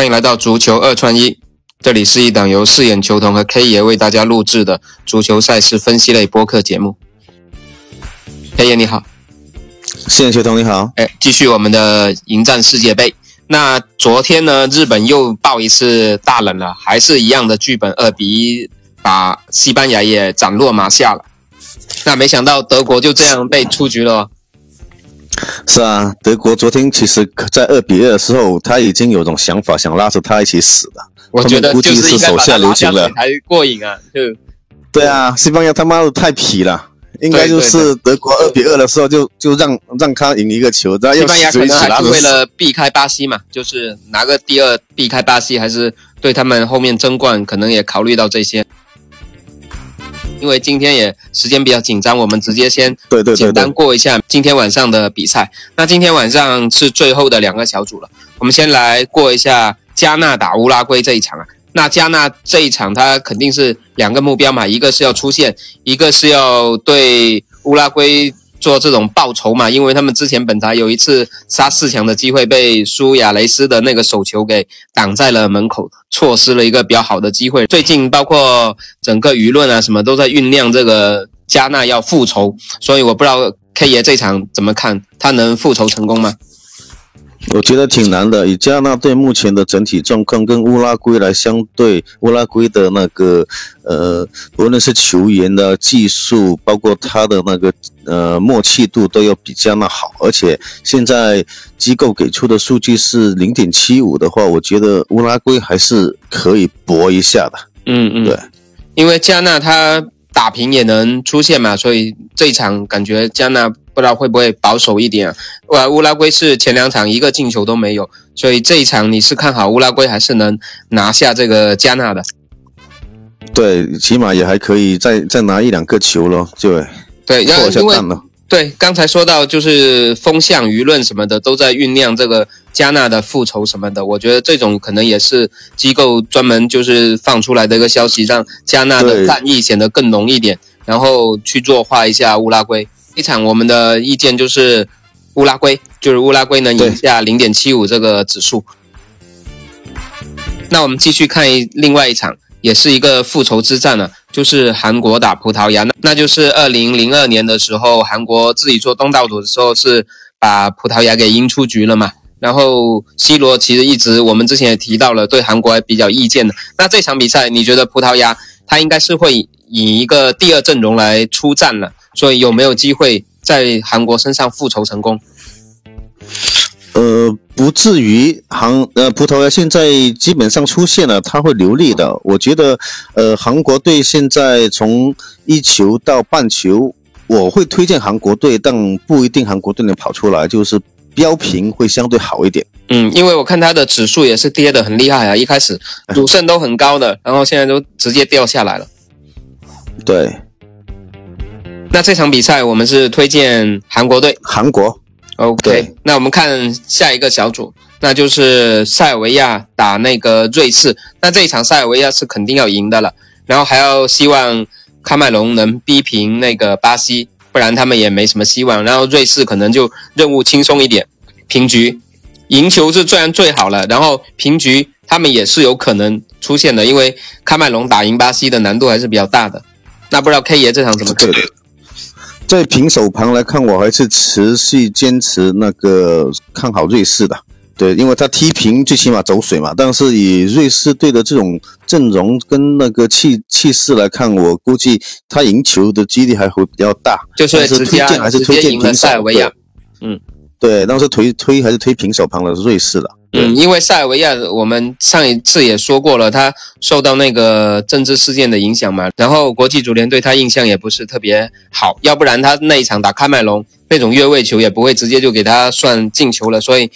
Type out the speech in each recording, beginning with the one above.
欢迎来到足球二串一，这里是一档由四眼球童和 K 爷为大家录制的足球赛事分析类播客节目。K 爷你好，四眼球童你好，哎，继续我们的迎战世界杯。那昨天呢，日本又爆一次大冷了，还是一样的剧本，二比一把西班牙也斩落马下了。那没想到德国就这样被出局了。是啊，德国昨天其实，在二比二的时候，他已经有种想法，想拉着他一起死了。我觉得估计是手下留情了，才过瘾啊！就对啊，西班牙他妈的太皮了，应该就是德国二比二的时候就就让让他赢一个球，然后西班牙可能还是为了避开巴西嘛，就是拿个第二避开巴西，还是对他们后面争冠可能也考虑到这些。因为今天也时间比较紧张，我们直接先对对简单过一下今天晚上的比赛。那今天晚上是最后的两个小组了，我们先来过一下加纳打乌拉圭这一场啊。那加纳这一场，他肯定是两个目标嘛，一个是要出线，一个是要对乌拉圭。做这种报仇嘛，因为他们之前本来有一次杀四强的机会，被苏亚雷斯的那个手球给挡在了门口，错失了一个比较好的机会。最近包括整个舆论啊什么都在酝酿这个加纳要复仇，所以我不知道 K 爷这场怎么看，他能复仇成功吗？我觉得挺难的，以加纳队目前的整体状况跟乌拉圭来相对，乌拉圭的那个呃，无论是球员的技术，包括他的那个呃默契度，都要比加纳好。而且现在机构给出的数据是零点七五的话，我觉得乌拉圭还是可以搏一下的。嗯嗯，对，因为加纳他打平也能出线嘛，所以这一场感觉加纳。不知道会不会保守一点？哇，乌拉圭是前两场一个进球都没有，所以这一场你是看好乌拉圭还是能拿下这个加纳的？对，起码也还可以再再拿一两个球咯，对对，因为对刚才说到就是风向舆论什么的都在酝酿这个加纳的复仇什么的，我觉得这种可能也是机构专门就是放出来的一个消息，让加纳的战意显得更浓一点，然后去弱化一下乌拉圭。一场我们的意见就是乌拉圭，就是乌拉圭能赢下零点七五这个指数。那我们继续看另外一场，也是一个复仇之战了，就是韩国打葡萄牙。那那就是二零零二年的时候，韩国自己做东道主的时候是把葡萄牙给赢出局了嘛。然后 C 罗其实一直我们之前也提到了，对韩国还比较意见的。那这场比赛你觉得葡萄牙他应该是会以一个第二阵容来出战了？所以有没有机会在韩国身上复仇成功？呃，不至于。韩呃，葡萄牙现在基本上出现了，他会流利的。我觉得，呃，韩国队现在从一球到半球，我会推荐韩国队，但不一定韩国队能跑出来，就是标平会相对好一点。嗯，因为我看他的指数也是跌的很厉害啊，一开始主胜都很高的，然后现在都直接掉下来了。对。那这场比赛我们是推荐韩国队，韩国，OK。那我们看下一个小组，那就是塞尔维亚打那个瑞士。那这一场塞尔维亚是肯定要赢的了，然后还要希望喀麦隆能逼平那个巴西，不然他们也没什么希望。然后瑞士可能就任务轻松一点，平局，赢球是自然最好了。然后平局他们也是有可能出现的，因为喀麦隆打赢巴西的难度还是比较大的。那不知道 K 爷这场怎么看？在平手盘来看，我还是持续坚持那个看好瑞士的。对，因为他踢平最起码走水嘛。但是以瑞士队的这种阵容跟那个气气势来看，我估计他赢球的几率还会比较大。就是推荐还是推荐平手。嗯，对，当时推推还是推平手盘的瑞士的。嗯，因为塞尔维亚，我们上一次也说过了，他受到那个政治事件的影响嘛，然后国际足联对他印象也不是特别好，要不然他那一场打喀麦隆那种越位球也不会直接就给他算进球了，所以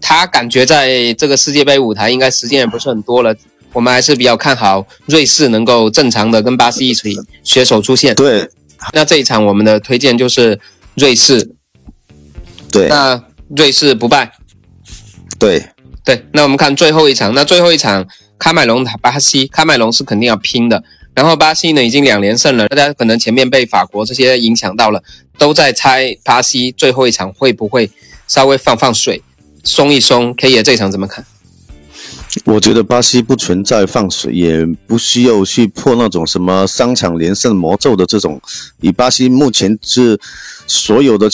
他感觉在这个世界杯舞台应该时间也不是很多了，我们还是比较看好瑞士能够正常的跟巴西一起携手出线。对，那这一场我们的推荐就是瑞士。对，那瑞士不败。对。对，那我们看最后一场。那最后一场，喀麦隆打巴西，喀麦隆是肯定要拼的。然后巴西呢，已经两连胜了。大家可能前面被法国这些影响到了，都在猜巴西最后一场会不会稍微放放水，松一松。K 爷这场怎么看？我觉得巴西不存在放水，也不需要去破那种什么三场连胜魔咒的这种。以巴西目前是所有的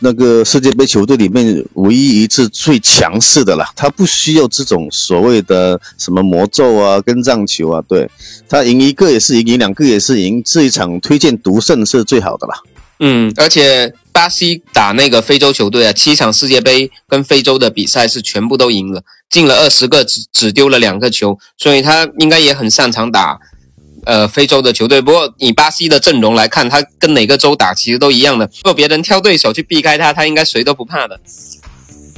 那个世界杯球队里面唯一一次最强势的了，他不需要这种所谓的什么魔咒啊、跟让球啊。对他赢一个也是赢，赢两个也是赢，这一场推荐独胜是最好的了。嗯，而且巴西打那个非洲球队啊，七场世界杯跟非洲的比赛是全部都赢了，进了二十个，只只丢了两个球，所以他应该也很擅长打，呃，非洲的球队。不过以巴西的阵容来看，他跟哪个州打其实都一样的，如果别人挑对手去避开他，他应该谁都不怕的。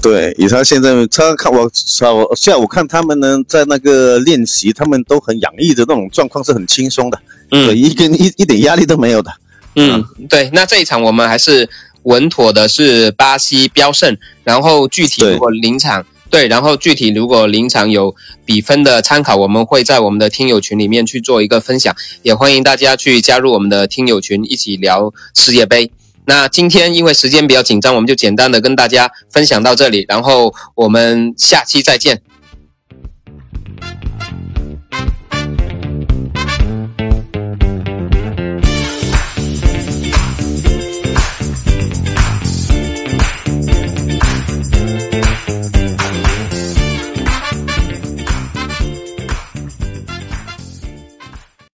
对，以他现在，他看我下下午看他们呢，在那个练习，他们都很洋溢的那种状况是很轻松的，嗯，一根一一点压力都没有的。嗯，对，那这一场我们还是稳妥的，是巴西标胜。然后具体如果临场对，然后具体如果临场有比分的参考，我们会在我们的听友群里面去做一个分享，也欢迎大家去加入我们的听友群，一起聊世界杯。那今天因为时间比较紧张，我们就简单的跟大家分享到这里，然后我们下期再见。